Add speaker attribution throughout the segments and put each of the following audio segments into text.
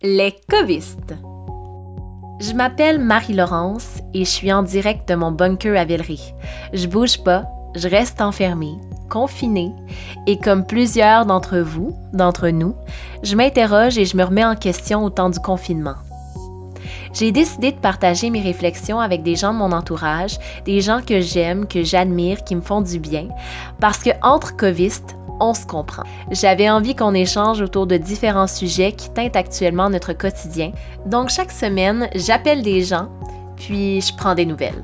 Speaker 1: Les covistes. Je m'appelle Marie-Laurence et je suis en direct de mon bunker à Villeray. Je bouge pas, je reste enfermée, confinée et comme plusieurs d'entre vous, d'entre nous, je m'interroge et je me remets en question au temps du confinement. J'ai décidé de partager mes réflexions avec des gens de mon entourage, des gens que j'aime, que j'admire, qui me font du bien, parce que entre covistes, on se comprend. J'avais envie qu'on échange autour de différents sujets qui teintent actuellement notre quotidien. Donc chaque semaine, j'appelle des gens, puis je prends des nouvelles.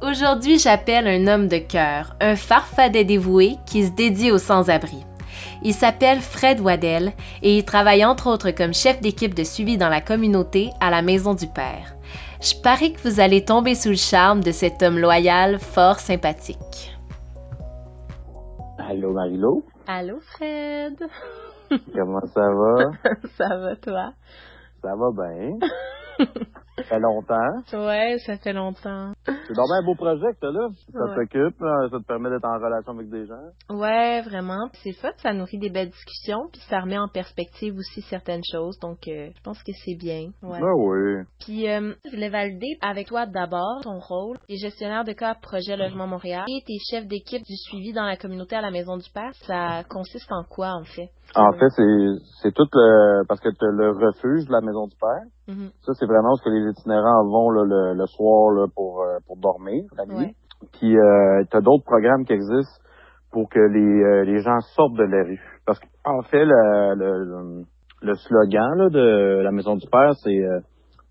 Speaker 1: Aujourd'hui, j'appelle un homme de cœur, un farfadet dévoué qui se dédie aux sans-abri. Il s'appelle Fred Waddell et il travaille entre autres comme chef d'équipe de suivi dans la communauté à la Maison du Père. Je parie que vous allez tomber sous le charme de cet homme loyal, fort sympathique.
Speaker 2: Allô, Marilo?
Speaker 1: Allô, Fred?
Speaker 2: Comment ça va?
Speaker 1: ça va, toi?
Speaker 2: Ça va bien. Ça fait longtemps.
Speaker 1: Ouais, ça fait longtemps.
Speaker 2: C'est vraiment un beau projet que t'as là. Ça
Speaker 1: Ouais.
Speaker 2: t'occupe, hein, ça te permet d'être en relation avec des gens.
Speaker 1: Ouais, vraiment. C'est fun, ça nourrit des belles discussions, puis ça remet en perspective aussi certaines choses, donc euh, je pense que c'est bien. Ouais.
Speaker 2: Ben oui.
Speaker 1: Puis, euh, je voulais valider avec toi d'abord ton rôle. Tu es gestionnaire de cas Projet Logement Montréal et tu es chef d'équipe du suivi dans la communauté à la Maison du Père. Ça consiste en quoi, en fait?
Speaker 2: En fait, c'est c'est tout le parce que t'as le refuge de la maison du père.
Speaker 1: Mhm.
Speaker 2: Ça, c'est vraiment ce que les itinérants vont là, le, le soir là, pour euh, pour dormir la nuit.
Speaker 1: Ouais.
Speaker 2: Puis euh, t'as d'autres programmes qui existent pour que les euh, les gens sortent de la rue. Parce qu'en fait, le, le, le slogan là, de la maison du père, c'est euh,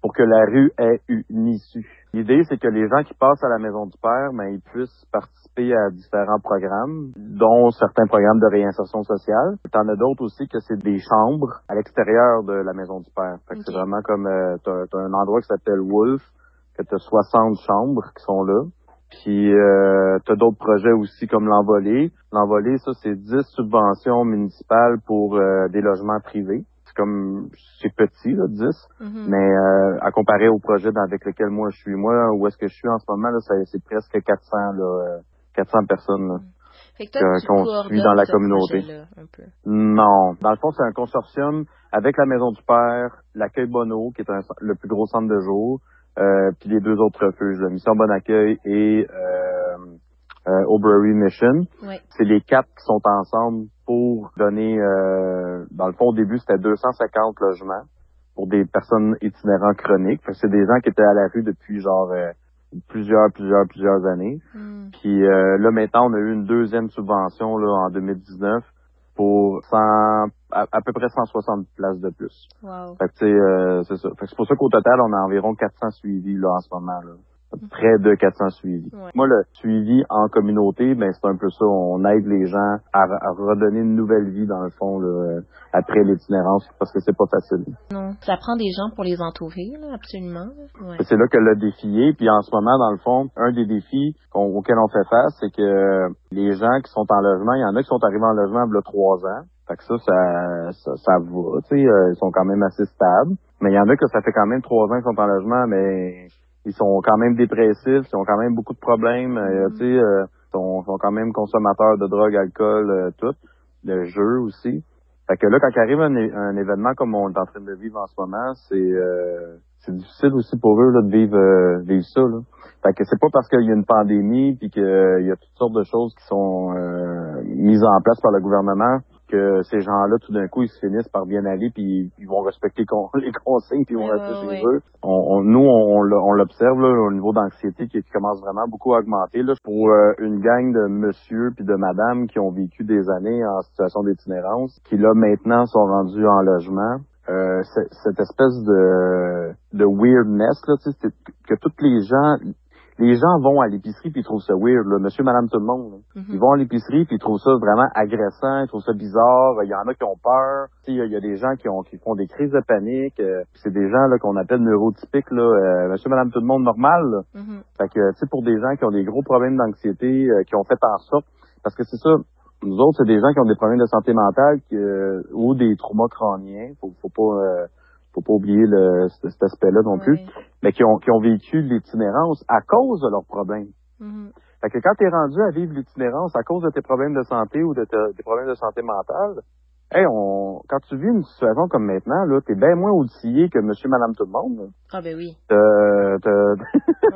Speaker 2: pour que la rue ait une issue. L'idée, c'est que les gens qui passent à la maison du père, ben, ils puissent participer à différents programmes, dont certains programmes de réinsertion sociale. T'en as d'autres aussi que c'est des chambres à l'extérieur de la maison du père. Fait que c'est vraiment comme euh, t'as, t'as un endroit qui s'appelle Wolf, que t'as 60 chambres qui sont là. Puis euh, t'as d'autres projets aussi comme l'envolée. L'envolée, ça, c'est 10 subventions municipales pour euh, des logements privés. Comme c'est petit, là, 10.
Speaker 1: Mhm.
Speaker 2: Mais euh, à comparer au projet avec lequel moi je suis, moi, où est-ce que je suis en ce moment, là, c'est presque 400, là, euh, 400 personnes. là.
Speaker 1: Fait que toi,
Speaker 2: que-
Speaker 1: tu
Speaker 2: qu'on suit dans la communauté.
Speaker 1: projet-là, un peu.
Speaker 2: Non. Dans le fond, c'est un consortium avec la Maison du Père, l'accueil Bono, qui est un- le plus gros centre de jour, euh, puis les deux autres refuges, la Mission Bon Accueil et euh, euh, Aubrey Mission.
Speaker 1: Ouais.
Speaker 2: C'est les quatre qui sont ensemble pour donner, euh, dans le fond, au début, c'était 250 logements pour des personnes itinérantes chroniques. Fait que c'est des gens qui étaient à la rue depuis genre euh, plusieurs, plusieurs, plusieurs années.
Speaker 1: Mhm.
Speaker 2: Puis euh, là, maintenant, on a eu une deuxième subvention là, en 2019 pour 100, à, à peu près 160 places de plus.
Speaker 1: Wow.
Speaker 2: Fait que tu sais, euh, c'est ça. Fait que c'est pour ça qu'au total, on a environ 400 suivis là en ce moment là. Près de 400 suivis.
Speaker 1: Ouais.
Speaker 2: Moi, le suivi en communauté, ben c'est un peu ça. On aide les gens à, à redonner une nouvelle vie dans le fond là, après l'itinérance parce que c'est pas facile.
Speaker 1: Non. Ça prend des gens pour les entourer, là, absolument. Ouais.
Speaker 2: C'est là que le défi est. Puis en ce moment, dans le fond, un des défis qu'on- auxquels on fait face, c'est que les gens qui sont en logement, il y en a qui sont arrivés en logement il y a trois ans. Fait que ça, ça, ça, ça va. Tu sais, euh, ils sont quand même assez stables. Mais il y en a que ça fait quand même trois ans qu'ils sont en logement, mais ils sont quand même dépressifs, ils ont quand même beaucoup de problèmes. euh,
Speaker 1: Mhm.
Speaker 2: Tu sais, euh, ils sont, sont quand même consommateurs de drogue, alcool, euh, tout. De jeux aussi. Fait que là, quand arrive un, événement comme on est en train de vivre en ce moment, c'est euh, c'est difficile aussi pour eux là, de vivre, euh, vivre ça. Là. Fait que c'est pas parce qu'il y a une pandémie puis qu'il y a toutes sortes de choses qui sont euh, mises en place par le gouvernement que ces gens-là, tout d'un coup, ils se finissent par bien aller puis ils vont respecter con- les consignes puis ils vont rester chez eux. On, on- nous, on, l'observe au niveau d'anxiété qui, qui commence vraiment beaucoup à augmenter. Là, pour euh, une gang de monsieur puis de madame qui ont vécu des années en situation d'itinérance, qui là maintenant sont rendus en logement. Euh, cette espèce de, de weirdness là, c'est que tous les gens, les gens vont à l'épicerie puis ils trouvent ça weird, là, monsieur, madame, tout le monde. là.
Speaker 1: Mhm.
Speaker 2: Ils vont à l'épicerie puis ils trouvent ça vraiment agressant, ils trouvent ça bizarre. Il y en a qui ont peur. Il y, a- il y a des gens qui ont qui font des crises de panique. Euh, c'est des gens là qu'on appelle neurotypiques, là, euh, monsieur, madame, tout le monde normal. là.
Speaker 1: Mhm.
Speaker 2: Fait que, tu sais, pour des gens qui ont des gros problèmes d'anxiété, euh, qui ont fait en sorte, parce que c'est ça, nous autres, c'est des gens qui ont des problèmes de santé mentale qui, euh, ou des traumas crâniens. Faut, faut pas, euh, faut pas oublier le, cet, aspect-là non plus, mais qui ont, qui ont vécu l'itinérance à cause de leurs problèmes.
Speaker 1: Mhm.
Speaker 2: Fait que quand tu es rendu à vivre l'itinérance à cause de tes problèmes de santé ou de te- tes problèmes de santé mentale, hey, on, quand tu vis une situation comme maintenant, là, t'es bien moins outillé que monsieur, madame, tout le monde.
Speaker 1: Ah, ben oui.
Speaker 2: T'as- t'as-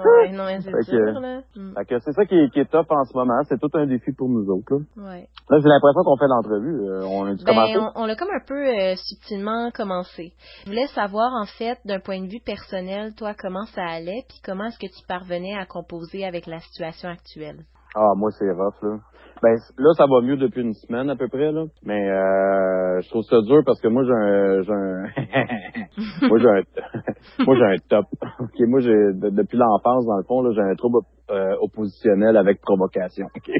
Speaker 1: Ouais, non, mais c'est sûr, là. Mm.
Speaker 2: Fait que c'est ça qui est, qui est top en ce moment. C'est tout un défi pour nous autres. Là,
Speaker 1: Ouais.
Speaker 2: là j'ai l'impression qu'on fait l'entrevue. Euh, on a.
Speaker 1: Ben, on, on l'a comme un peu euh, subtilement commencé. Je voulais savoir, en fait, d'un point de vue personnel, toi, comment ça allait, puis comment est-ce que tu parvenais à composer avec la situation actuelle?
Speaker 2: Ah, moi, c'est rough, là. Ben, là, ça va mieux depuis une semaine, à peu près, là. Mais, euh, je trouve ça dur parce que moi, j'ai un, j'ai un, moi, j'ai un, moi, j'ai un top. OK, moi, j'ai, de- depuis l'enfance, dans le fond, là, j'ai un trouble euh, oppositionnel avec provocation. OK.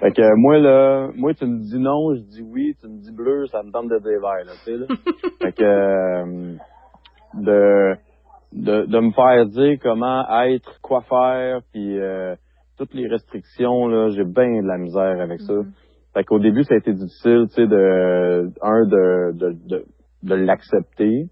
Speaker 2: fait que, moi, là, moi, tu me dis non, je dis oui, tu me dis bleu, ça me tente de dire là, tu sais, là. Fait que, euh, de, de, de me faire dire comment être, quoi faire, puis euh, toutes les restrictions, là, j'ai bien de la misère avec ça.
Speaker 1: Mhm.
Speaker 2: Fait qu'au début, ça a été difficile, tu sais, de, un, de, de, de, de l'accepter, tu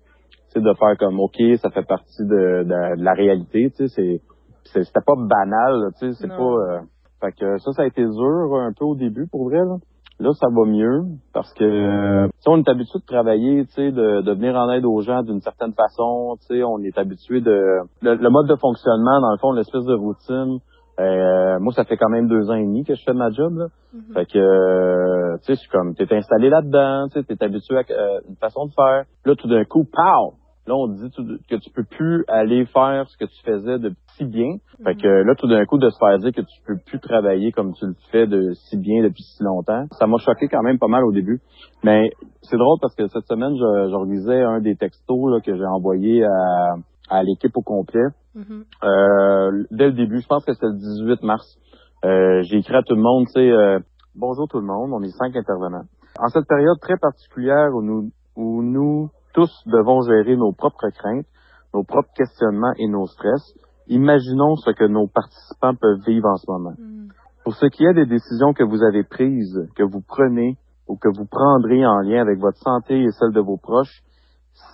Speaker 2: sais, de faire comme, OK, ça fait partie de, de, de la réalité, tu sais, c'est, c'est- c'était pas banal, tu sais, c'est pas, euh, fait que ça, ça a été dur un peu au début, pour vrai, là. Là, ça va mieux parce que euh, tu sais, on est habitué de travailler, tu sais, de, de venir en aide aux gens d'une certaine façon. Tu sais, on est habitué de le, le mode de fonctionnement, dans le fond, l'espèce de routine. Euh, moi, ça fait quand même deux ans et demi que je fais ma job. Là.
Speaker 1: Mhm.
Speaker 2: Fait que, euh, tu sais, je suis comme, t'es installé là-dedans, tu sais, t'es habitué à euh, une façon de faire. Là, tout d'un coup, pow! Là, on te dit tout- que tu peux plus aller faire ce que tu faisais de si bien. Fait que là, tout d'un coup, de se faire dire que tu peux plus travailler comme tu le fais de si bien depuis si longtemps, ça m'a choqué quand même pas mal au début. Mais c'est drôle parce que cette semaine, je, je relisais un des textos là, que j'ai envoyé à, à l'équipe au complet.
Speaker 1: Mhm.
Speaker 2: Euh, dès le début, je pense que c'est le 18 mars. Euh, j'ai écrit à tout le monde, tu sais, euh, bonjour tout le monde, on est cinq intervenants. En cette période très particulière où nous, où nous tous devons gérer nos propres craintes, nos propres questionnements et nos stress, imaginons ce que nos participants peuvent vivre en ce moment.
Speaker 1: Mhm.
Speaker 2: Pour ce qui est des décisions que vous avez prises, que vous prenez ou que vous prendrez en lien avec votre santé et celle de vos proches,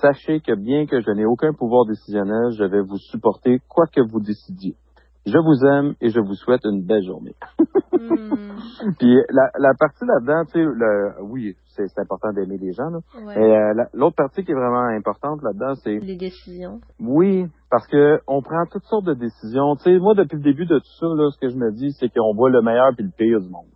Speaker 2: sachez que bien que je n'ai aucun pouvoir décisionnel, je vais vous supporter quoi que vous décidiez. Je vous aime et je vous souhaite une belle journée.
Speaker 1: Mhm.
Speaker 2: Puis la, la partie là-dedans, tu sais, oui, c'est important d'aimer les gens.
Speaker 1: Ouais.
Speaker 2: euh, la- l'autre partie qui est vraiment importante là-dedans, c'est
Speaker 1: Les décisions.
Speaker 2: oui, parce que on prend toutes sortes de décisions. Tu sais, moi, depuis le début de tout ça, là, ce que je me dis, c'est qu'on voit le meilleur puis le pire du monde.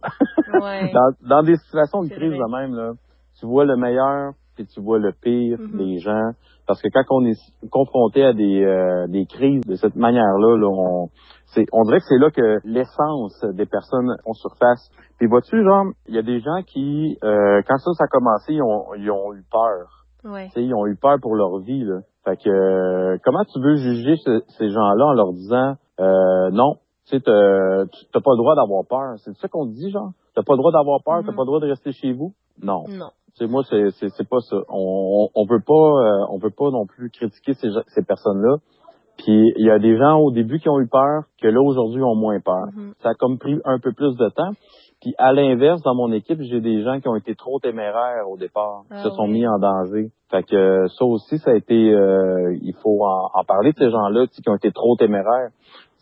Speaker 1: Ouais.
Speaker 2: dans, dans des situations de crise
Speaker 1: vrai.
Speaker 2: de même, là, tu vois le meilleur puis tu vois le pire
Speaker 1: Mhm.
Speaker 2: des gens. Parce que quand on est confronté à des, euh, des crises de cette manière-là, là, on, c'est, on dirait que c'est là que l'essence des personnes en surface. Puis vois-tu, genre, il y a des gens qui, euh, quand ça, ça a commencé, ils ont, ils ont eu peur.
Speaker 1: Ouais.
Speaker 2: Ils ont eu peur pour leur vie. Là. Fait que euh, comment tu veux juger ce- ces gens-là en leur disant euh, non, tu sais, t'as tu- t'as pas le droit d'avoir peur? C'est ça qu'on te dit, genre? T'as pas le droit d'avoir peur, t'as
Speaker 1: Mhm.
Speaker 2: pas le droit de rester chez vous? Non.
Speaker 1: Non.
Speaker 2: Tu sais, moi, c'est c'est c'est pas ça. On, on, veut pas euh, on veut pas non plus critiquer ces, ces personnes-là. Puis il y a des gens au début qui ont eu peur, que là aujourd'hui ont moins peur.
Speaker 1: Mhm.
Speaker 2: Ça a comme pris un peu plus de temps. Puis à l'inverse, dans mon équipe, j'ai des gens qui ont été trop téméraires au départ, qui
Speaker 1: Ah
Speaker 2: se sont
Speaker 1: oui.
Speaker 2: mis en danger. Fait que ça aussi, ça a été, euh, il faut en, en parler de ces gens-là, qui ont été trop téméraires,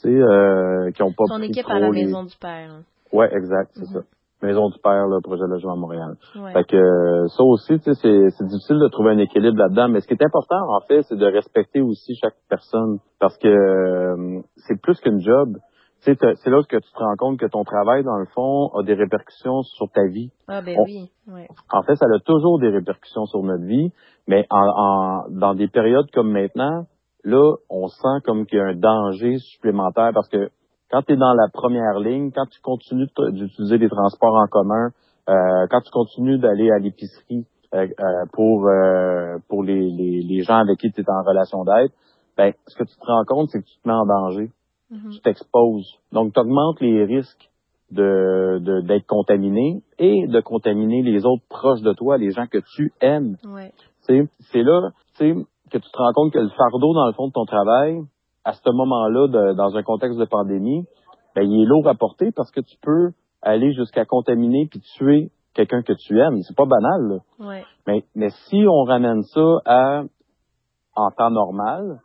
Speaker 2: tu sais, euh, qui ont pas
Speaker 1: Ton
Speaker 2: pris
Speaker 1: équipe
Speaker 2: trop
Speaker 1: à la
Speaker 2: les-
Speaker 1: maison du père. hein.
Speaker 2: Ouais, exact, c'est
Speaker 1: Mhm.
Speaker 2: ça. Maison du Père, le projet de logement à Montréal.
Speaker 1: Ouais.
Speaker 2: Fait que euh, ça aussi, tu sais, c'est, difficile de trouver un équilibre là-dedans. Mais ce qui est important, en fait, c'est de respecter aussi chaque personne. Parce que euh, c'est plus qu'une job. Tu sais, t'as- c'est là que tu te rends compte que ton travail, dans le fond, a des répercussions sur ta vie.
Speaker 1: Ah ben
Speaker 2: on-
Speaker 1: oui. Ouais.
Speaker 2: En fait, ça a toujours des répercussions sur notre vie, mais en, en- dans des périodes comme maintenant, là, on sent comme qu'il y a un danger supplémentaire parce que quand tu es dans la première ligne, quand tu continues d'utiliser les transports en commun, euh, quand tu continues d'aller à l'épicerie euh, euh, pour euh, pour les, les, les gens avec qui tu es en relation d'aide, ben, ce que tu te rends compte, c'est que tu te mets en danger
Speaker 1: Mhm.
Speaker 2: tu t'exposes. Donc, tu augmentes les risques de de- d'être contaminé et de contaminer les autres proches de toi, les gens que tu aimes.
Speaker 1: Ouais.
Speaker 2: Tu sais, C'est là que tu te rends compte que le fardeau, dans le fond de ton travail, à ce moment-là, dans un contexte de pandémie, ben, il est lourd à porter parce que tu peux aller jusqu'à contaminer puis tuer quelqu'un que tu aimes. C'est pas banal. là.
Speaker 1: Ouais.
Speaker 2: Mais, mais si on ramène ça à en temps normal,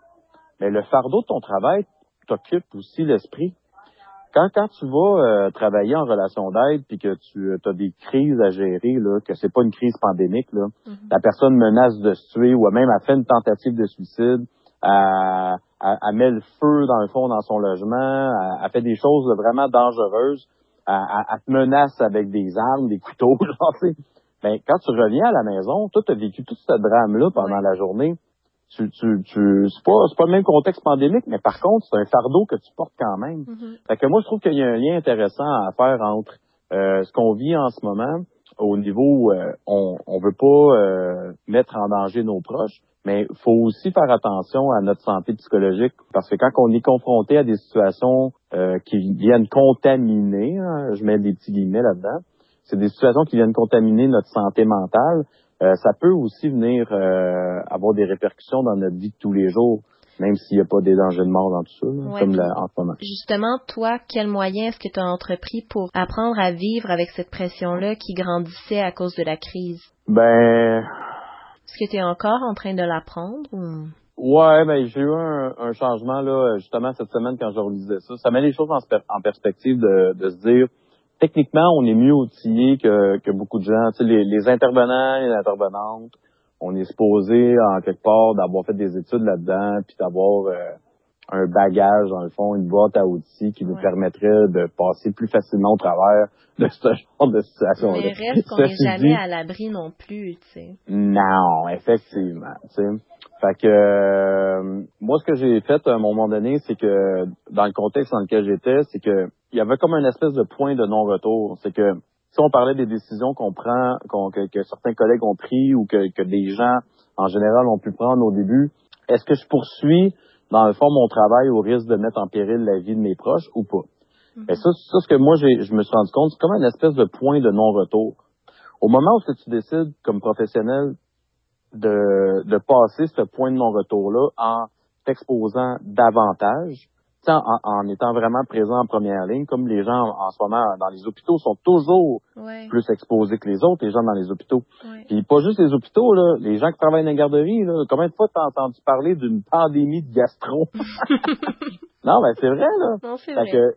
Speaker 2: mais le fardeau de ton travail t'occupe aussi l'esprit. quand, quand tu vas euh, travailler en relation d'aide puis que tu as des crises à gérer, là, que c'est pas une crise pandémique, là,
Speaker 1: Mhm.
Speaker 2: la personne menace de se tuer ou même a fait une tentative de suicide, elle, elle- elle met le feu dans le fond dans son logement, elle, elle fait des choses vraiment dangereuses, elle te menace avec des armes, des couteaux, genre. Ben, quand tu reviens à la maison, toi, tu as vécu tout ce drame-là pendant la journée. Tu, tu, tu, c'est pas, c'est pas le même contexte pandémique, mais par contre, c'est un fardeau que tu portes quand même.
Speaker 1: Mhm.
Speaker 2: Fait que moi, je trouve qu'il y a un lien intéressant à faire entre euh, ce qu'on vit en ce moment, au niveau où euh, on on veut pas euh, mettre en danger nos proches, mais il faut aussi faire attention à notre santé psychologique, parce que quand on est confronté à des situations euh, qui viennent contaminer, hein, je mets des petits guillemets là-dedans, c'est des situations qui viennent contaminer notre santé mentale, euh, ça peut aussi venir euh, avoir des répercussions dans notre vie de tous les jours, même s'il n'y a pas des dangers de mort dans tout ça, là,
Speaker 1: Ouais,
Speaker 2: comme la- en ce moment.
Speaker 1: Justement, toi, quel moyen est-ce que tu as entrepris pour apprendre à vivre avec cette pression-là qui grandissait à cause de la crise?
Speaker 2: Ben,
Speaker 1: Est-ce que tu es encore en train de l'apprendre ou...
Speaker 2: ouais, ben j'ai eu un, un changement là, justement cette semaine quand je relisais ça. Ça met les choses en, perspective de, de se dire, techniquement, on est mieux outillé que, que beaucoup de gens. Tu sais, les, les intervenants, les intervenantes, on est supposé en quelque part d'avoir fait des études là-dedans, puis d'avoir euh, un bagage dans le fond, une boîte à outils qui nous
Speaker 1: Ouais.
Speaker 2: permettrait de passer plus facilement au travers de ce genre de situation.
Speaker 1: Mais reste qu'on n'est jamais
Speaker 2: dit-
Speaker 1: à l'abri non plus, tu sais.
Speaker 2: non, effectivement. tu sais. Fait que euh, moi, ce que j'ai fait à un moment donné, c'est que dans le contexte dans lequel j'étais, c'est que il y avait comme une espèce de point de non-retour. C'est que si on parlait des décisions qu'on prend, que, que certains collègues ont pris ou que, que des gens en général ont pu prendre au début, est-ce que je poursuis dans le fond mon travail au risque de mettre en péril la vie de mes proches ou pas? Mais ça, ça, ce que moi, j'ai, je me suis rendu compte, c'est comme une espèce de point de non-retour. Au moment où tu décides, comme professionnel, de, de passer ce point de non-retour-là en t'exposant davantage, en, en étant vraiment présent en première ligne, comme les gens en, ce moment dans les hôpitaux sont toujours
Speaker 1: Ouais,
Speaker 2: plus exposés que les autres, les gens dans les hôpitaux.
Speaker 1: ouais.
Speaker 2: Puis pas juste les hôpitaux, là, les gens qui travaillent dans les garderies, là, combien de fois t'as entendu parler d'une pandémie de gastro? non, ben c'est vrai, là.
Speaker 1: Non, c'est vrai.
Speaker 2: que,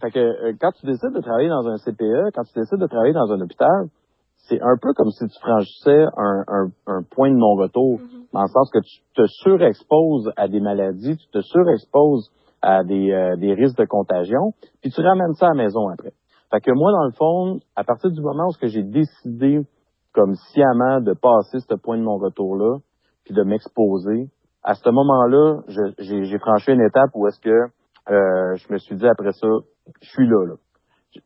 Speaker 2: fait que euh, quand tu décides de travailler dans un CPE, quand tu décides de travailler dans un hôpital, c'est un peu comme si tu franchissais un, un, un point de non-retour,
Speaker 1: Mhm.
Speaker 2: dans le sens que tu te surexposes à des maladies, tu te surexposes à des, euh, des risques de contagion, puis tu ramènes ça à la maison après. Fait que moi, dans le fond, à partir du moment où j'ai décidé comme sciemment de passer ce point de non-retour-là, puis de m'exposer, à ce moment-là, j'ai franchi une étape où est-ce que euh, je me suis dit après ça, je suis là, là.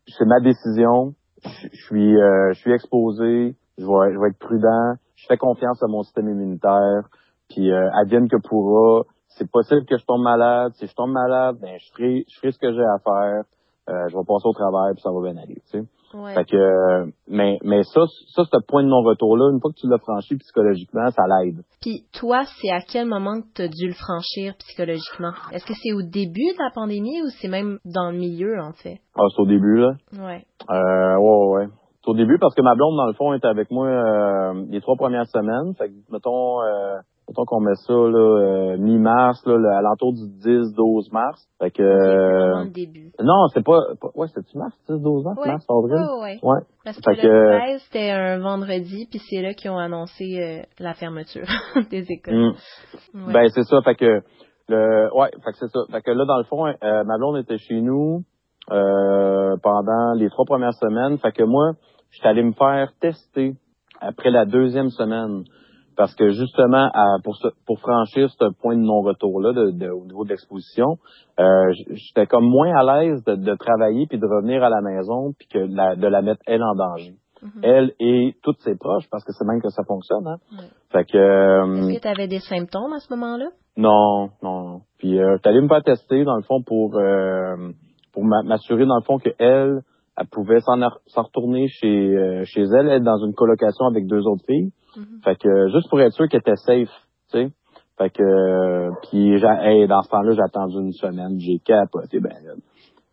Speaker 2: C'est ma décision, je je suis euh, je suis exposé, je vais, je vais être prudent, je fais confiance à mon système immunitaire, puis euh, advienne que pourra, c'est possible que je tombe malade, si je tombe malade, ben je ferai je ferai ce que j'ai à faire, euh, je vais passer au travail puis ça va bien aller, tu sais.
Speaker 1: Ouais.
Speaker 2: Fait que, euh, mais, mais ça, ça, ce point de non-retour-là, une fois que tu l'as franchi psychologiquement, ça l'aide.
Speaker 1: Puis toi, c'est à quel moment que tu as dû le franchir psychologiquement? Est-ce que c'est au début de la pandémie ou c'est même dans le milieu, en fait?
Speaker 2: Ah, c'est au début, là.
Speaker 1: Ouais.
Speaker 2: Euh, ouais, ouais, ouais. C'est au début parce que ma blonde, dans le fond, était avec moi euh, les trois premières semaines. Fait que, mettons, euh, mettons qu'on met ça, là, euh, mi-mars, là, le- à l'entour du 10-12 mars. Fait que, euh,
Speaker 1: le début.
Speaker 2: non, c'est pas, pas- ouais, c'est-tu mars, 10-12 mars,
Speaker 1: Ouais.
Speaker 2: mars, avril?
Speaker 1: Ouais, ouais.
Speaker 2: Ouais.
Speaker 1: Parce que
Speaker 2: Fait
Speaker 1: le
Speaker 2: que-
Speaker 1: 13, c'était un vendredi, puis c'est là qu'ils ont annoncé euh, la fermeture des écoles.
Speaker 2: Mm.
Speaker 1: Ouais.
Speaker 2: Ben c'est ça, fait que le ouais, fait que c'est ça. Fait que là, dans le fond, euh, ma blonde était chez nous euh, pendant les trois premières semaines. Fait que moi, j'étais allé me faire tester après la deuxième semaine. Parce que justement, à- pour, ce- pour franchir ce point de non-retour-là de, de- au niveau de l'exposition, euh, j'étais comme moins à l'aise de, de travailler puis de revenir à la maison puis que la- de la mettre elle en danger.
Speaker 1: Mhm.
Speaker 2: Elle et toutes ses proches, parce que c'est même que ça fonctionne. Hein?
Speaker 1: Ouais.
Speaker 2: Fait que euh,
Speaker 1: Est-ce que tu avais des symptômes à ce moment-là?
Speaker 2: non, non, non. Puis euh, allé me faire tester, dans le fond, pour euh, pour m'a- m'assurer, dans le fond, que elle, elle pouvait s'en ar- s'en retourner chez euh, chez elle, être dans une colocation avec deux autres filles.
Speaker 1: Mhm.
Speaker 2: Fait que juste pour être sûr qu'elle était safe, tu sais. Fait que euh, puis hey, dans ce temps-là, j'ai attendu une semaine, j'ai capoté ben là.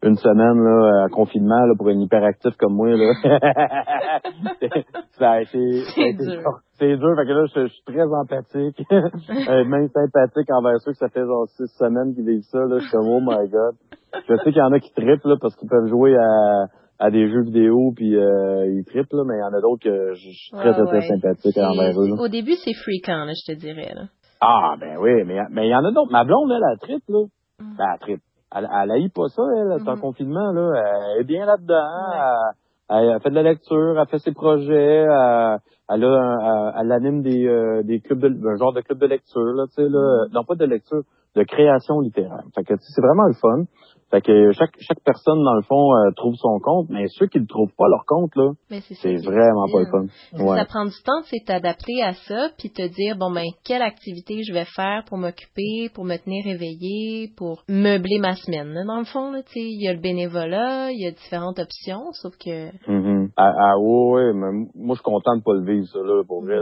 Speaker 2: une semaine là, à confinement là, pour un hyperactif comme moi. Là. ça a été,
Speaker 1: C'est dur.
Speaker 2: c'est dur, fait que là, je, je suis très empathique, euh, même sympathique envers ceux que ça fait genre six semaines qu'ils vivent ça, là. Je suis comme, oh my god. Je sais qu'il y en a qui trippent, là, parce qu'ils peuvent jouer à, à des jeux vidéo, puis euh, ils trippent, là, mais il y en a d'autres que je suis très,
Speaker 1: Ouais,
Speaker 2: très, très
Speaker 1: ouais.
Speaker 2: sympathique envers eux, là.
Speaker 1: Au début, c'est fréquent, là, je te dirais. Là.
Speaker 2: Ah, ben oui, mais mais il y en a d'autres. Ma blonde, elle, elle trippe, là.
Speaker 1: Mm.
Speaker 2: Ben, elle trippe. Elle, elle haït pas ça, elle, c'est en
Speaker 1: Mhm.
Speaker 2: confinement, là. Elle est bien là-dedans.
Speaker 1: Ouais.
Speaker 2: Elle, elle fait de la lecture, elle fait ses projets, elle, elle, a un- elle, elle anime des, euh, des clubs de, un genre de club de lecture, là, tu sais, là.
Speaker 1: Mhm.
Speaker 2: Non, pas de lecture, de création littéraire. Fait que, tu sais, c'est vraiment le fun. Fait que chaque, chaque personne, dans le fond, euh, trouve son compte, mais ceux qui ne trouvent pas leur compte, là,
Speaker 1: c'est
Speaker 2: vraiment pas le fun. Ouais.
Speaker 1: Ça prend du temps, c'est t'adapter à ça, puis te dire, bon, ben, quelle activité je vais faire pour m'occuper, pour me tenir éveillée, pour meubler ma semaine. là. Dans le fond, là, tu sais, il y a le bénévolat, il y a différentes options, sauf que...
Speaker 2: Mhm. Ah, ah, ouais, ouais, mais moi, je suis content de pas le vivre, ça, là, pour vrai, là.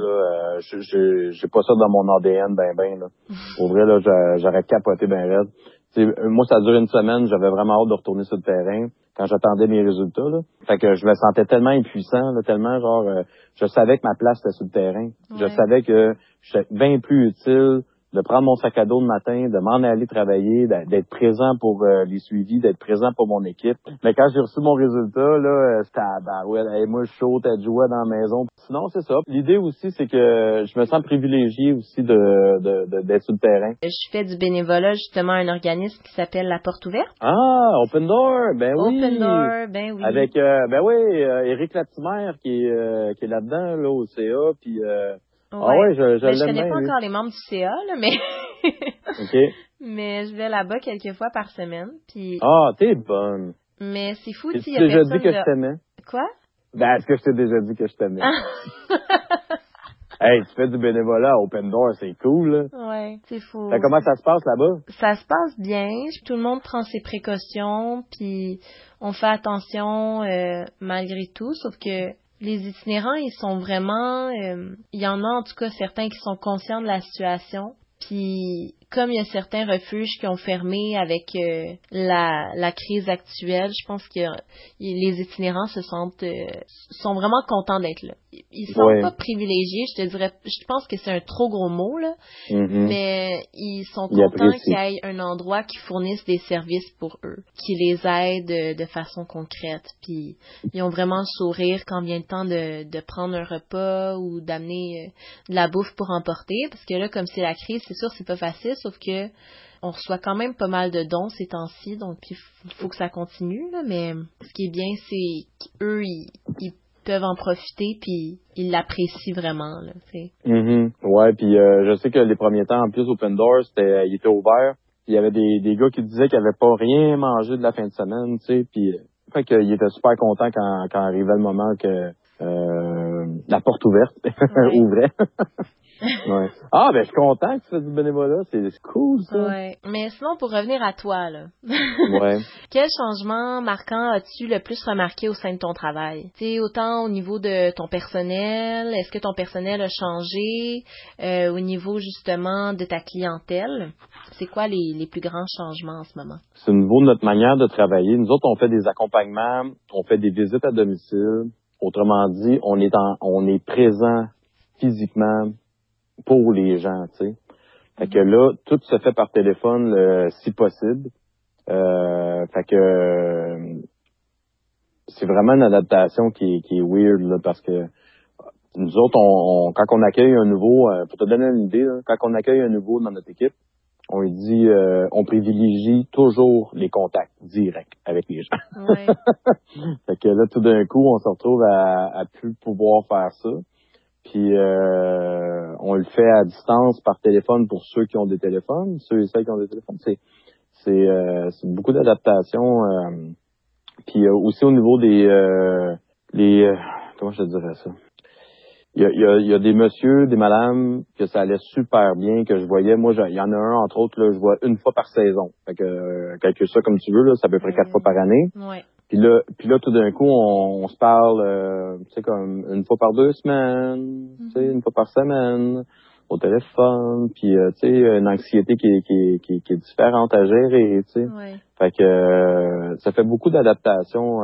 Speaker 2: Euh, je- je- j'ai pas ça dans mon ADN, ben, ben, là. Pour vrai, là, j'a- j'aurais capoté ben raide. Euh, moi, ça a duré une semaine, j'avais vraiment hâte de retourner sur le terrain quand j'attendais mes résultats, là. Fait que je me sentais tellement impuissant, là, tellement, genre, euh, je savais que ma place était sur le terrain. Je savais que j'étais bien plus utile de prendre mon sac à dos le matin, de m'en aller travailler, d'être présent pour euh, les suivis, d'être présent pour mon équipe. Mais quand j'ai reçu mon résultat, là, euh, c'était à bah ouais, hey, moi je suis chaud, t'as joué dans la maison. Sinon, c'est ça. L'idée aussi, c'est que je me sens privilégié aussi de de- de- d'être sur le terrain.
Speaker 1: Je fais du bénévolat justement à un organisme qui s'appelle La Porte Ouverte.
Speaker 2: Ah, Open Door, ben oui.
Speaker 1: Open Door, ben oui.
Speaker 2: Avec euh, ben oui, euh, Éric Latimer qui est euh, qui est là-dedans là au CA puis euh, ah ouais, je, je
Speaker 1: Ben, je connais
Speaker 2: bien.
Speaker 1: pas
Speaker 2: lui.
Speaker 1: encore les membres du CA, là, mais...
Speaker 2: OK.
Speaker 1: mais je vais là-bas quelques fois par semaine, puis...
Speaker 2: Ah, t'es bonne.
Speaker 1: Mais c'est fou, tu sais,
Speaker 2: déjà dit que
Speaker 1: de-
Speaker 2: je t'aimais?
Speaker 1: Quoi?
Speaker 2: Ben, est-ce que je t'ai déjà dit que je t'aimais? Hey, tu fais du bénévolat à Open Door, c'est cool, là.
Speaker 1: ouais, c'est fou.
Speaker 2: Fait comment ça se passe là-bas?
Speaker 1: ça se passe bien. Tout le monde prend ses précautions, puis on fait attention euh, malgré tout. Sauf que les itinérants, ils sont vraiment... euh, Il y en a en tout cas certains qui sont conscients de la situation. Puis comme il y a certains refuges qui ont fermé avec euh, la, la crise actuelle, je pense que les itinérants se sentent euh, sont vraiment contents d'être là. Ils sont
Speaker 2: Ouais.
Speaker 1: pas privilégiés, je te dirais, je pense que c'est un trop gros mot là,
Speaker 2: Mhm.
Speaker 1: mais ils sont contents qu'il y ait un endroit qui fournisse des services pour eux, qui les aide de, de façon concrète. Puis ils ont vraiment le sourire quand vient le temps de, de prendre un repas ou d'amener euh, de la bouffe pour emporter. Parce que là, comme c'est la crise, c'est sûr c'est pas facile, sauf que on reçoit quand même pas mal de dons ces temps-ci, donc il faut que ça continue. Là, mais ce qui est bien, c'est qu'eux, ils, peuvent en profiter puis ils l'apprécient vraiment. Là, tu sais.
Speaker 2: Mhm. Ouais, puis euh, je sais que les premiers temps, en plus, Open Door, c'était, il était ouvert. Il y avait des, des gars qui disaient qu'ils avaient pas rien mangé de la fin de semaine, tu sais, puis euh, fait qu'ils étaient super contents quand, quand arrivait le moment que euh, la porte ouverte
Speaker 1: Ouais.
Speaker 2: ouvrait. ouais. Ah, ben je suis content que tu fasses du bénévolat, c'est cool ça.
Speaker 1: Ouais. Mais sinon, pour revenir à toi, là.
Speaker 2: Ouais.
Speaker 1: Quel changement marquant as-tu le plus remarqué au sein de ton travail? Tu autant au niveau de ton personnel, est-ce que ton personnel a changé? Euh, au niveau justement de ta clientèle, c'est quoi les, les plus grands changements en ce moment?
Speaker 2: c'est au niveau de notre manière de travailler. Nous autres, on fait des accompagnements, on fait des visites à domicile. Autrement dit, on est en, on est présent physiquement pour les gens, tu sais. Fait que là, tout se fait par téléphone, euh, si possible. Euh, fait que c'est vraiment une adaptation qui est, qui est weird là, parce que nous autres, on, on- quand on accueille un nouveau, euh, pour te donner une idée, là, quand on accueille un nouveau dans notre équipe, on lui dit, euh, on privilégie toujours les contacts directs avec les gens.
Speaker 1: Ouais.
Speaker 2: Fait que là, tout d'un coup, on se retrouve à, à plus pouvoir faire ça. Puis euh, on le fait à distance par téléphone pour ceux qui ont des téléphones, ceux et celles qui ont des téléphones. C'est c'est euh, beaucoup d'adaptation. euh. puis euh, aussi au niveau des euh, les euh, comment je te dirais ça? Il y a, il y, a, il y a des messieurs, des madames que ça allait super bien, que je voyais. Moi, il y en a un, entre autres, là, je vois une fois par saison. Fait que euh, calcule ça comme tu veux, là, c'est à peu près quatre fois par année.
Speaker 1: Ouais.
Speaker 2: Puis là, puis là, tout d'un coup, on, on se parle, euh, tu sais, comme une fois par deux semaines, tu sais,
Speaker 1: Mhm.
Speaker 2: une fois par semaine. Au téléphone, puis euh, tu sais, une anxiété qui est, qui, qui, qui est différente à gérer, tu sais.
Speaker 1: Ouais.
Speaker 2: Fait que euh, ça fait beaucoup d'adaptation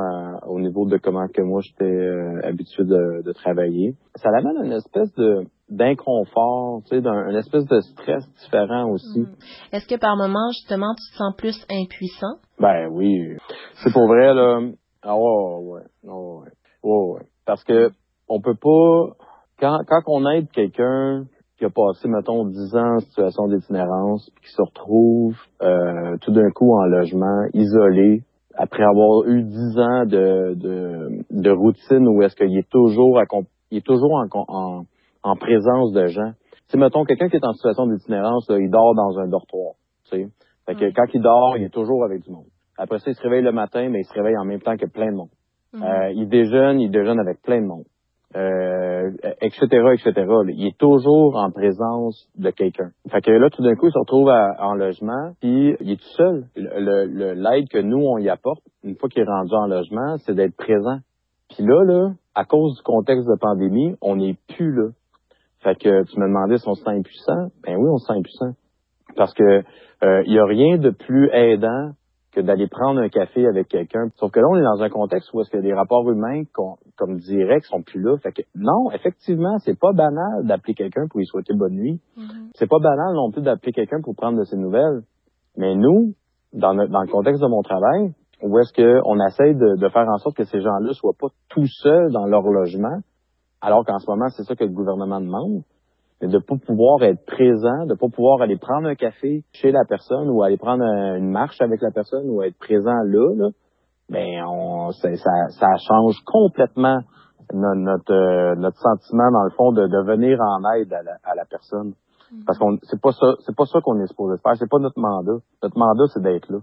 Speaker 2: au niveau de comment que moi j'étais euh, habitué de, de, travailler. Ça amène une espèce de d'inconfort, tu sais, d'un espèce de stress différent aussi. Mm.
Speaker 1: Est-ce que par moment justement tu te sens plus impuissant?
Speaker 2: Ben oui, c'est pour vrai là. Ah ouais, ouais, ouais, ouais, ouais. Parce que on peut pas quand quand on aide quelqu'un qui a passé, mettons, 10 ans en situation d'itinérance, puis qui se retrouve euh, tout d'un coup en logement, isolé, après avoir eu 10 ans de, de, de routine où est-ce qu'il est toujours il est toujours en, en, en présence de gens. Tu mettons, quelqu'un qui est en situation d'itinérance, il dort dans un dortoir. Tu sais. Fait que quand il dort, il est toujours avec du monde. Après ça, il se réveille le matin, mais il se réveille en même temps que plein de monde. Mm-hmm. euh, il déjeune, il déjeune avec plein de monde euh, etc., etc. Il est toujours en présence de quelqu'un. Fait que là, tout d'un coup, il se retrouve en logement, puis il est tout seul. Le, l'aide que nous, on y apporte, une fois qu'il est rendu en logement, c'est d'être présent. Puis là, là, à cause du contexte de pandémie, on n'est plus là. Fait que tu me demandais si on se sent impuissant. Ben oui, on se sent impuissant. Parce que euh, il y a rien de plus aidant que d'aller prendre un café avec quelqu'un. Sauf que là, on est dans un contexte où est-ce que les rapports humains, comme direct, sont plus là. Fait que non, effectivement, c'est pas banal d'appeler quelqu'un pour lui souhaiter bonne nuit. Mm-hmm. C'est pas banal non plus d'appeler quelqu'un pour prendre de ses nouvelles. Mais nous, dans, dans le contexte de mon travail, où est-ce qu'on essaie de, de, faire en sorte que ces gens-là soient pas tout seuls dans leur logement, alors qu'en ce moment, c'est ça que le gouvernement demande, de pas pouvoir être présent, de pas pouvoir aller prendre un café chez la personne ou aller prendre une marche avec la personne ou être présent là, là ben on ça, ça change complètement notre, notre, euh, notre sentiment dans le fond de, de venir en aide à la, à la personne. Mm-hmm. Parce qu'on c'est pas ça c'est pas ça qu'on est supposé faire, c'est pas notre mandat. Notre mandat c'est d'être là.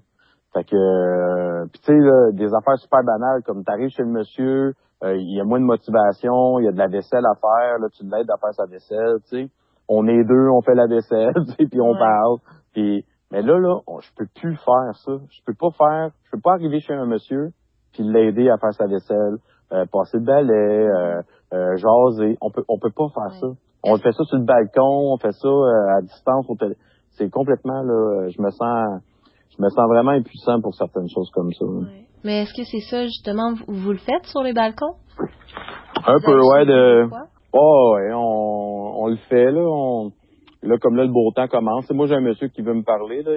Speaker 2: Fait que euh, puis tu sais des affaires super banales comme t'arrives chez le monsieur, il y a moins de motivation, il y a de la vaisselle à faire, là, tu l'aides à faire sa vaisselle, tu sais. On est deux, on fait la vaisselle, puis on parle. Puis, mais là, là, je peux plus faire ça. Je peux pas faire, je peux pas arriver chez un monsieur puis l'aider à faire sa vaisselle, euh, passer le balai, euh, euh, jaser. On peut, on peut pas faire ça. On fait ça sur le balcon, on fait ça à distance. C'est complètement là, je me sens, je me sens vraiment impuissant pour certaines choses comme ça.
Speaker 1: Mais est-ce que c'est ça, justement, vous, le faites sur les balcons?
Speaker 2: Un peu, ouais, de... Oh, ouais, on, on le fait, là. On... Là, comme là, le beau temps commence. moi, j'ai un monsieur qui veut me parler, là.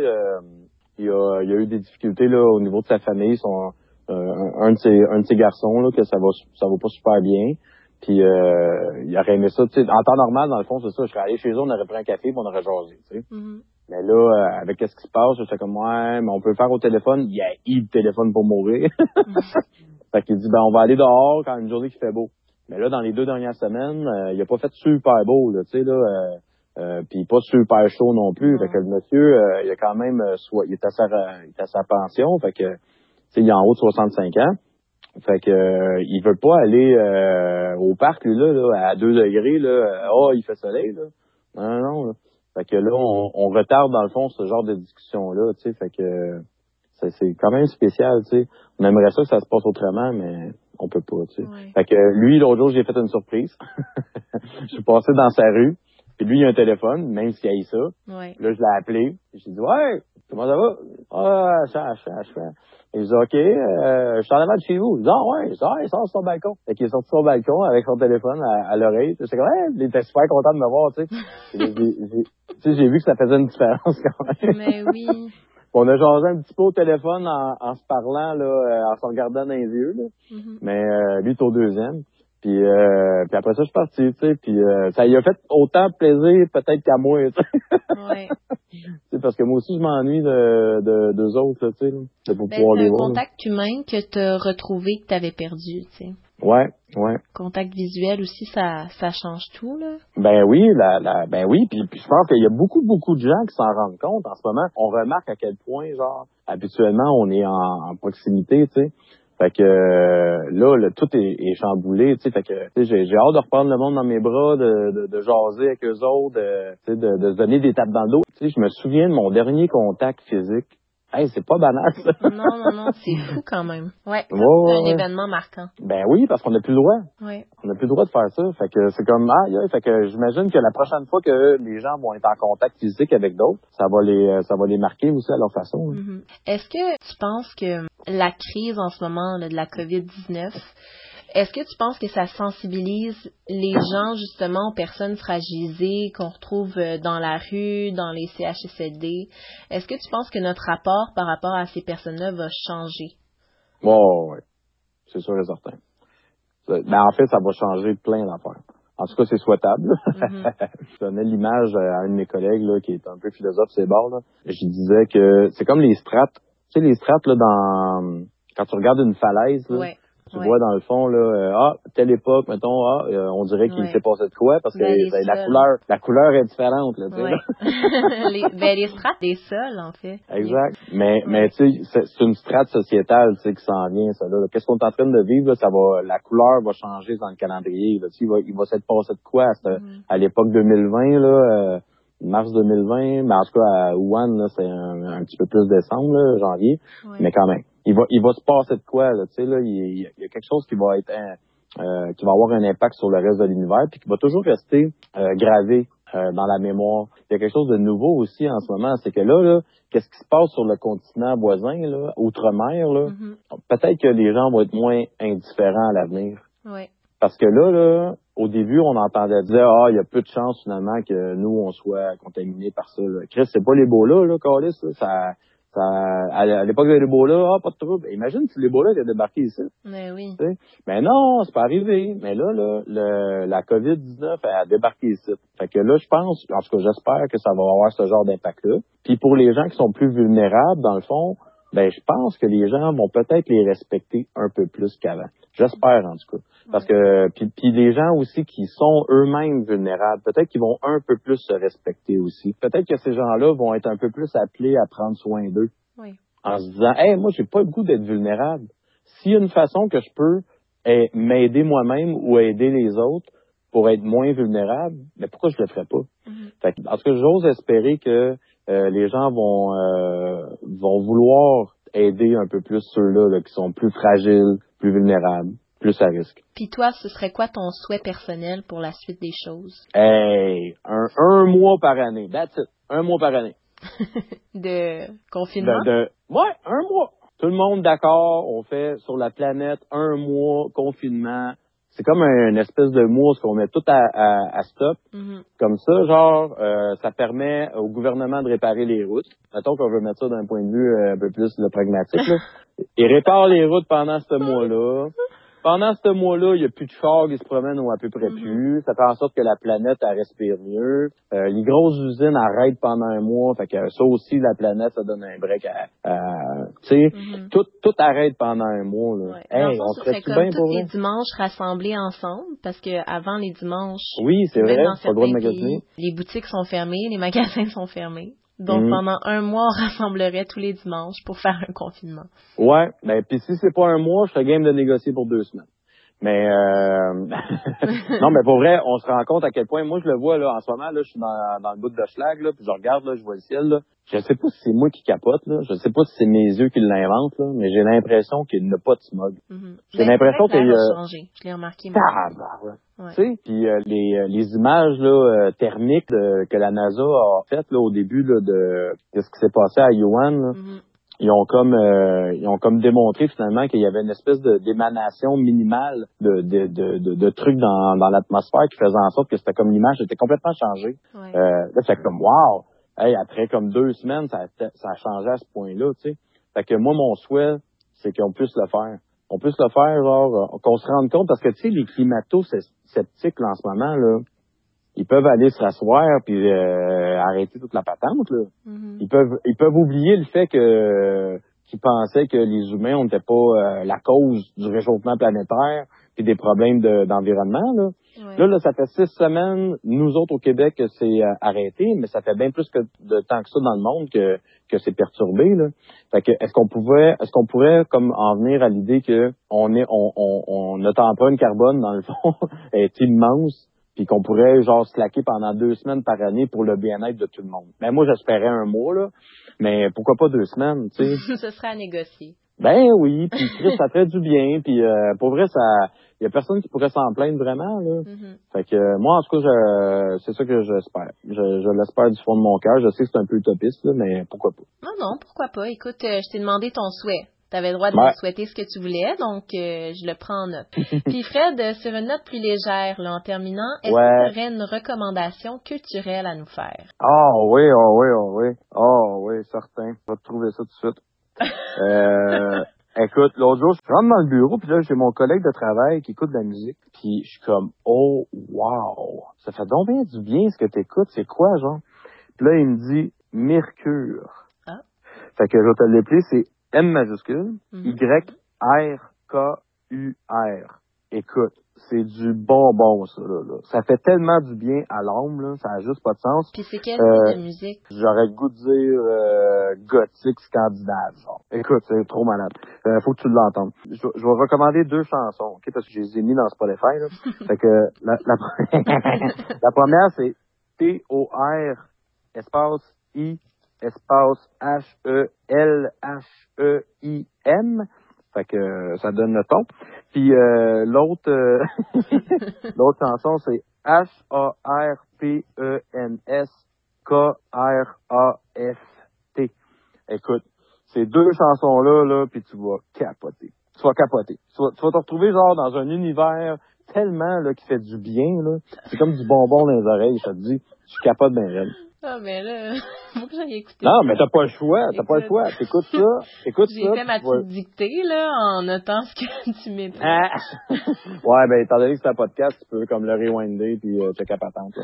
Speaker 2: Il, a, il a eu des difficultés, là, au niveau de sa famille. Son, euh, un, de ses, un de ses garçons, là, que ça va, ça va pas super bien. Puis euh, il aurait aimé ça. En temps normal, dans le fond, c'est ça. Je serais allé chez eux, on aurait pris un café, puis on aurait jasé. Tu sais. Mm-hmm. Mais là, euh, avec ce qui se passe, je fais comme ouais, mais on peut le faire au téléphone. Il y a eu le téléphone pour mourir. fait qu'il dit ben on va aller dehors quand une journée qui fait beau. Mais là, dans les deux dernières semaines, euh, il a pas fait super beau, là, tu sais, là, euh, euh puis pas super chaud non plus. Fait que le monsieur, il a quand même soit il est à sa il est à sa pension, fait que tu sais, il est en haut de 65 ans. Fait que il veut pas aller au parc, lui, là, là, à 2 degrés, là. Oh, il fait soleil, là. Non, non, là. Fait que là, on, retarde dans le fond ce genre de discussion-là, tu sais, fait que c'est quand même spécial, tu sais. On aimerait ça que ça se passe autrement, mais on peut pas, tu sais. Fait que lui, l'autre jour, j'ai fait une surprise. je suis passé dans sa rue, puis lui, il a un téléphone, même s'il a eu ça. Là, je l'ai appelé, j'ai dit « Ouais, comment ça va? »« Ah, ça, ça, ça. » Il dit, OK, euh, je suis en avant de chez vous. Il dit, ah ouais, ça, il sort sur son balcon. Fait qu'il est sorti sur son balcon avec son téléphone à, l'oreille. C'est comme, hey, il était super content de me voir, tu sais. j'ai vu que ça faisait une différence quand
Speaker 1: même. Mais oui.
Speaker 2: on a jasé un petit peu au téléphone en, en se parlant, là, euh, en se regardant dans les yeux, là. Mm-hmm. Mais euh, lui, est au deuxième. Puis, euh, puis après ça, je suis parti, tu sais. Puis euh, ça lui a fait autant plaisir peut-être qu'à moi, tu sais. Ouais. parce que moi aussi, je m'ennuie de, de, d'eux autres, tu sais, de
Speaker 1: ben, pouvoir les voir. C'est un contact humain que tu as retrouvé, que tu avais perdu, tu sais.
Speaker 2: Ouais, ouais.
Speaker 1: Contact visuel aussi, ça, ça change tout, là.
Speaker 2: Ben oui, la, la, ben oui, puis, puis je pense qu'il y a beaucoup, beaucoup de gens qui s'en rendent compte en ce moment. On remarque à quel point, genre, habituellement, on est en, en proximité, tu sais. Fait que euh, là, tout est, chamboulé, tu sais. Fait que j'ai, j'ai hâte de reprendre le monde dans mes bras, de, de, de jaser avec eux autres, de, de, de se donner des tapes dans le dos. Tu sais, je me souviens de mon dernier contact physique Hey, c'est pas banal, ça.
Speaker 1: non, non, non, c'est fou quand même. Ouais, c'est un événement marquant.
Speaker 2: Ben oui, parce qu'on n'a plus le droit.
Speaker 1: Ouais.
Speaker 2: On n'a plus le droit de faire ça. Fait que c'est comme ah, yeah, fait que j'imagine que la prochaine fois que les gens vont être en contact physique avec d'autres, ça va les euh, ça va les marquer aussi à leur façon.
Speaker 1: Mm-hmm. Est-ce que tu penses que la crise en ce moment de la COVID-19 est-ce que tu penses que ça sensibilise les gens justement aux personnes fragilisées qu'on retrouve euh, dans la rue, dans les CHSLD? Est-ce que tu penses que notre rapport par rapport à ces personnes-là va changer?
Speaker 2: Oh, oui, c'est sûr et certain. Ben, en fait, ça va changer plein d'affaires. En tout cas, c'est souhaitable. Mm-hmm. je donnais l'image à un de mes collègues là, qui est un peu philosophe, c'est bord. Je disais que c'est comme les strates. Tu sais, les strates là, dans quand tu regardes une falaise, là, tu vois dans le fond là, euh, ah telle époque, mettons, ah euh, on dirait qu'il s'est passé de quoi parce que ben, ben, la couleur, la couleur est différente là. Tu sais,
Speaker 1: les, ben, les strates des sols en fait.
Speaker 2: Exact. Mais mais tu sais, c'est une strate sociétale, tu sais, qui s'en vient ça là. Qu'est-ce qu'on est en train de vivre là, Ça va, la couleur va changer dans le calendrier. Là, il va, il va s'être passé de quoi à, mm-hmm. l'époque 2020 là. Euh, mars 2020, mais en tout cas à Wuhan, c'est un, petit peu plus décembre, là, janvier, mais quand même il va, il va se passer de quoi, là, tu sais, là, il, y a quelque chose qui va être, euh, qui va avoir un impact sur le reste de l'univers, puis qui va toujours rester euh, gravé euh, dans la mémoire. Il y a quelque chose de nouveau aussi en ce moment, c'est que là, là, qu'est-ce qui se passe sur le continent voisin, là, outre-mer, là, mm-hmm. peut-être que les gens vont être moins indifférents à l'avenir.
Speaker 1: Oui.
Speaker 2: Parce que là, là, au début, on entendait dire Ah, il y a peu de chances finalement que nous, on soit contaminés par ça. Là. Chris, c'est pas les beaux là, là, Carlis, ça ça, à l'époque de l'Ebola, ah, pas de trouble. Imagine si l'Ebola était débarqué ici.
Speaker 1: Mais oui.
Speaker 2: Mais non, c'est pas arrivé. Mais là, là le, la COVID-19 a débarqué ici. Fait que là, je pense, en tout cas, j'espère que ça va avoir ce genre d'impact-là. Puis pour les gens qui sont plus vulnérables, dans le fond, ben je pense que les gens vont peut-être les respecter un peu plus qu'avant. J'espère en tout cas. Parce que puis, puis les gens aussi qui sont eux-mêmes vulnérables, peut-être qu'ils vont un peu plus se respecter aussi. Peut-être que ces gens-là vont être un peu plus appelés à prendre soin d'eux.
Speaker 1: Oui.
Speaker 2: En se disant Hey, moi, j'ai pas le goût d'être vulnérable. S'il y a une façon que je peux eh, m'aider moi-même ou aider les autres pour être moins vulnérable, mais pourquoi je le ferais pas? Mm-hmm. fait en tout cas, j'ose espérer que euh, les gens vont euh, vont vouloir aider un peu plus ceux-là qui sont plus fragiles, plus vulnérables, plus à risque.
Speaker 1: Puis toi, ce serait quoi ton souhait personnel pour la suite des choses?
Speaker 2: Hey, un, un mois par année. That's it. Un mois par année.
Speaker 1: de confinement?
Speaker 2: De, de, ouais, un mois. Tout le monde d'accord, on fait sur la planète un mois confinement c'est comme une espèce de mousse qu'on met tout à, à, stop.
Speaker 1: Mm-hmm.
Speaker 2: Comme ça, genre, euh, ça permet au gouvernement de réparer les routes. Mettons qu'on veut mettre ça d'un point de vue euh, un peu plus pragmatique. Là. Il répare les routes pendant ce mois-là. Pendant ce mois-là, il n'y a plus de chars qui se promènent ou à peu près mhm. plus. Ça fait en sorte que la planète, elle respire mieux. Euh, les grosses usines arrêtent pendant un mois. Fait que ça aussi, la planète, ça donne un break à... tu sais, mhm. tout, tout arrête pendant un mois. Là.
Speaker 1: Hey, on serait comme tous les dimanches rassemblés ensemble parce que avant les dimanches...
Speaker 2: Oui, c'est vrai, pas le droit de magasiner.
Speaker 1: Les boutiques sont fermées, les magasins sont fermés. Donc mhm. pendant un mois, on rassemblerait tous les dimanches pour faire un confinement.
Speaker 2: Ouais, ben puis si c'est pas un mois, je serais game de négocier pour deux semaines. Mais euh... non, mais pour vrai, on se rend compte à quel point moi je le vois là en ce moment là, je suis dans, dans le bout de schlag là, puis je regarde là, je vois le ciel là. Je sais pas si c'est moi qui capote là, je sais pas si c'est mes yeux qui l'inventent là, mais j'ai l'impression qu'il n'y a pas de smog.
Speaker 1: Mhm.
Speaker 2: J'ai l'impression qu'il y
Speaker 1: a changé. Je l'ai remarqué.
Speaker 2: Ah, bah, ouais. Tu sais, puis euh, les, euh, les images là euh, thermiques que la NASA a faites là au début là de, de ce qui s'est passé à Yuan là, mhm ils ont comme euh, ils ont comme démontré finalement qu'il y avait une espèce de d'émanation minimale de de, de, de, trucs dans, dans l'atmosphère qui faisait en sorte que c'était comme l'image était complètement changée.
Speaker 1: Euh,
Speaker 2: là, c'est comme wow! Hey, après comme deux semaines, ça, ça a changé à ce point-là, tu sais. Fait que moi, mon souhait, c'est qu'on puisse le faire. On puisse le faire, genre, euh, qu'on se rende compte, parce que tu sais, les climato-sceptiques en ce moment, là, ils peuvent aller se rasseoir puis euh, arrêter toute la patente. Là.
Speaker 1: Mm-hmm.
Speaker 2: Ils peuvent ils peuvent oublier le fait que qu'ils pensaient que les humains n'étaient pas euh, la cause du réchauffement planétaire et des problèmes d'environnement. là. là. là, ça fait six semaines, nous autres au Québec, c'est euh, arrêté, mais ça fait bien plus que de temps que ça dans le monde que, que c'est perturbé. Là. Fait que est-ce qu'on pouvait est-ce qu'on pourrait comme en venir à l'idée que on est on, on, on, notre empreinte carbone, dans le fond, est immense puis qu'on pourrait genre se claquer pendant deux semaines par année pour le bien-être de tout le monde. Ben moi j'espérais un mois là, mais pourquoi pas deux semaines, tu sais?
Speaker 1: Ce serait à négocier.
Speaker 2: Ben oui, puis Chris, ça fait du bien, puis euh, pour vrai, ça, y a personne qui pourrait s'en plaindre vraiment là.
Speaker 1: Mhm.
Speaker 2: Fait que euh, moi, en tout cas, je, c'est ça que j'espère. Je, je l'espère du fond de mon cœur. Je sais que c'est un peu utopiste, là, mais pourquoi pas.
Speaker 1: Non, non, pourquoi pas. Écoute, euh, je t'ai demandé ton souhait. Tu avais le droit de
Speaker 2: Ouais.
Speaker 1: me souhaiter ce que tu voulais, donc euh, je le prends en note. Puis Fred, euh, sur une note plus légère, là, en terminant, est-ce
Speaker 2: Ouais.
Speaker 1: que tu aurais une recommandation culturelle à nous faire?
Speaker 2: Ah oui, ah oui, ah oui. Ah oui, certain. Je vais te trouver ça tout de suite. Euh, écoute, l'autre jour, je rentre dans le bureau, puis là, j'ai mon collègue de travail qui écoute de la musique, puis je suis comme, oh, wow, ça fait donc bien du bien ce que t'écoutes, c'est quoi, genre? Puis là, il me dit, Mercure.
Speaker 1: Ah.
Speaker 2: Fait que je vais te l'appeler, c'est M majuscule,
Speaker 1: Mhm.
Speaker 2: Y-R-K-U-R. Écoute, c'est du bonbon, ça, là, là. Ça fait tellement du bien à l'âme, là, ça a juste pas de sens.
Speaker 1: Puis c'est quel
Speaker 2: Euh,
Speaker 1: type de musique?
Speaker 2: J'aurais le goût de dire euh, gothique scandinave. Genre. Écoute, c'est trop malade. Euh, faut que tu l'entendes. Je, je vais recommander deux chansons, ok, parce que je les ai mis dans Spotify. Là. fait que la, la, la première c'est T O R espace I espace H E L H E I M. Fait que euh, ça donne le ton. Puis euh, l'autre euh, l'autre chanson c'est H A R P E N S K-R-A-F-T. Écoute, ces deux chansons-là, là, puis tu vas capoter. Tu vas capoter. Tu vas, tu vas te retrouver genre dans un univers tellement là, qui fait du bien. là. C'est comme du bonbon dans les oreilles, ça te dit. Tu capotes bien raide.
Speaker 1: Ah, mais là, faut que j'aille écouter.
Speaker 2: Non, mais t'as pas le choix. T'as pas le choix. T'écoutes ça. T'écoutes
Speaker 1: J'ai
Speaker 2: ça.
Speaker 1: fait ma petite dictée, là, en notant ce que tu m'étais.
Speaker 2: Ah! ouais, ben, étant donné que c'est un podcast, tu peux comme le rewinder puis euh, checker à patente. là.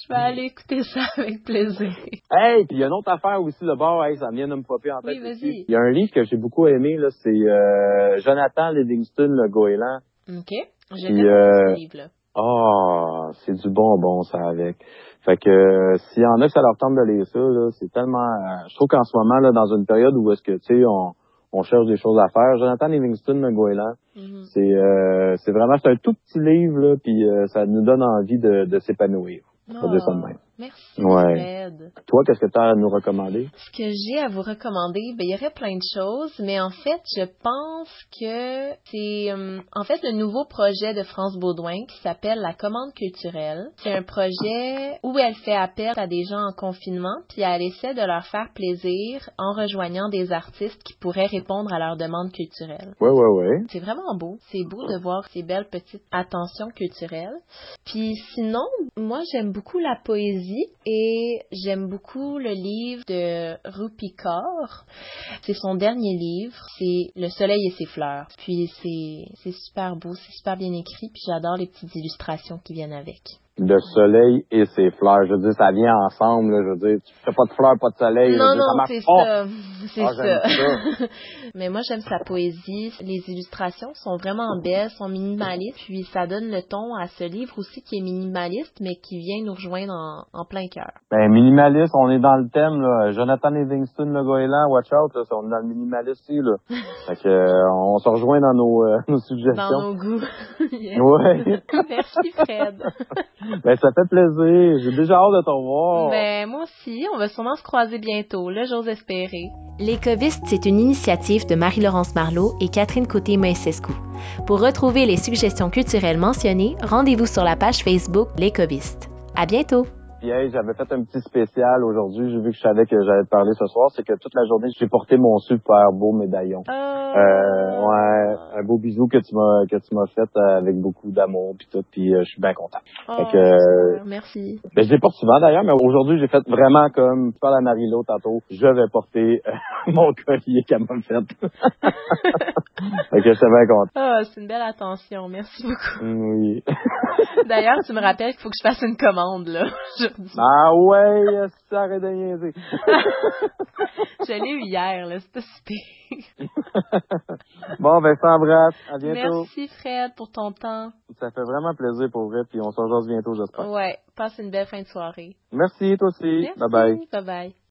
Speaker 1: Je vais aller écouter ça avec plaisir.
Speaker 2: Hey, puis il y a une autre affaire aussi de bord, hey, ça vient de me popper en tête.
Speaker 1: Oui, vas-y.
Speaker 2: Il y a un livre que j'ai beaucoup aimé, là, c'est euh, Jonathan Livingston, le goéland.
Speaker 1: OK? J'ai
Speaker 2: euh,
Speaker 1: ce livre-là.
Speaker 2: Ah, c'est du bonbon, ça, avec. Fait que euh, s'il y en a que ça leur tente de lire ça, là, c'est tellement... euh, je trouve qu'en ce moment, là, dans une période où est-ce que, tu sais, on, on cherche des choses à faire, Jonathan Livingston, le goéland,
Speaker 1: Mhm.
Speaker 2: c'est euh, c'est vraiment... C'est un tout petit livre, là, puis euh, ça nous donne envie de, de s'épanouir. On
Speaker 1: Merci,
Speaker 2: Ouais.
Speaker 1: Fred.
Speaker 2: Toi, qu'est-ce que tu as à nous recommander?
Speaker 1: Ce que j'ai à vous recommander, ben, il y aurait plein de choses, mais en fait, je pense que c'est euh, en fait le nouveau projet de France Baudouin qui s'appelle La Commande culturelle. C'est un projet où elle fait appel à des gens en confinement, puis elle essaie de leur faire plaisir en rejoignant des artistes qui pourraient répondre à leurs demandes culturelles.
Speaker 2: Ouais, ouais, ouais.
Speaker 1: C'est vraiment beau. C'est beau de voir ces belles petites attentions culturelles. Puis sinon, moi j'aime beaucoup la poésie et j'aime beaucoup le livre de Rupi. C'est son dernier livre, c'est Le soleil et ses fleurs. Puis c'est super beau, c'est super bien écrit, puis j'adore les petites illustrations qui viennent avec.
Speaker 2: Le soleil et ses fleurs. Je veux dire, ça vient ensemble. Là, je veux dire, tu fais pas de fleurs, pas de soleil.
Speaker 1: Non,
Speaker 2: dire,
Speaker 1: non, c'est ça. C'est
Speaker 2: Ah,
Speaker 1: ça. Mais moi, j'aime sa poésie. Les illustrations sont vraiment belles, sont minimalistes. Puis ça donne le ton à ce livre aussi qui est minimaliste, mais qui vient nous rejoindre en, en plein cœur.
Speaker 2: Ben, minimaliste, on est dans le thème, là. Jonathan Livingston, le goéland, watch out, là. On est dans le minimaliste ici, là. fait que, euh, on se rejoint dans nos, euh, nos
Speaker 1: Dans
Speaker 2: suggestions.
Speaker 1: nos goûts. Yes. Merci, Fred.
Speaker 2: ben, ça fait plaisir. J'ai déjà hâte de te revoir.
Speaker 1: Ben, moi aussi, on va sûrement se croiser bientôt, là, j'ose espérer. L'écoviste, c'est une initiative de Marie-Laurence Marlot et Catherine Côté-Moïsescu. Pour retrouver les suggestions culturelles mentionnées, rendez-vous sur la page Facebook L'écoviste. À bientôt!
Speaker 2: Hey, j'avais fait un petit spécial aujourd'hui. J'ai vu que je savais que j'allais te parler ce soir. C'est que toute la journée, j'ai porté mon super beau médaillon. Euh, ouais, un beau bisou que tu m'as que tu m'as fait euh, avec beaucoup d'amour puis tout, puis euh, je suis bien content. fait que, euh,
Speaker 1: merci.
Speaker 2: Ben, je les porte souvent d'ailleurs, mais aujourd'hui j'ai fait vraiment comme tu parles à Marie-Lo tantôt, je vais porter euh, mon collier qu'elle m'a fait. fait que je suis bien content.
Speaker 1: Ah, c'est une belle attention, merci beaucoup.
Speaker 2: Oui.
Speaker 1: D'ailleurs, tu me rappelles qu'il faut que je fasse une commande, là.
Speaker 2: Ah ouais, ça arrête de niaiser.
Speaker 1: Je l'ai eu hier, là, c'est pas si pire.
Speaker 2: bon, ben ça embrasse. À bientôt.
Speaker 1: Merci, Fred, pour ton temps.
Speaker 2: Ça fait vraiment plaisir pour vrai, puis on se rejoint bientôt, j'espère.
Speaker 1: Ouais, passe une belle fin de soirée.
Speaker 2: Merci, toi aussi.
Speaker 1: Merci.
Speaker 2: Bye bye.
Speaker 1: Bye bye.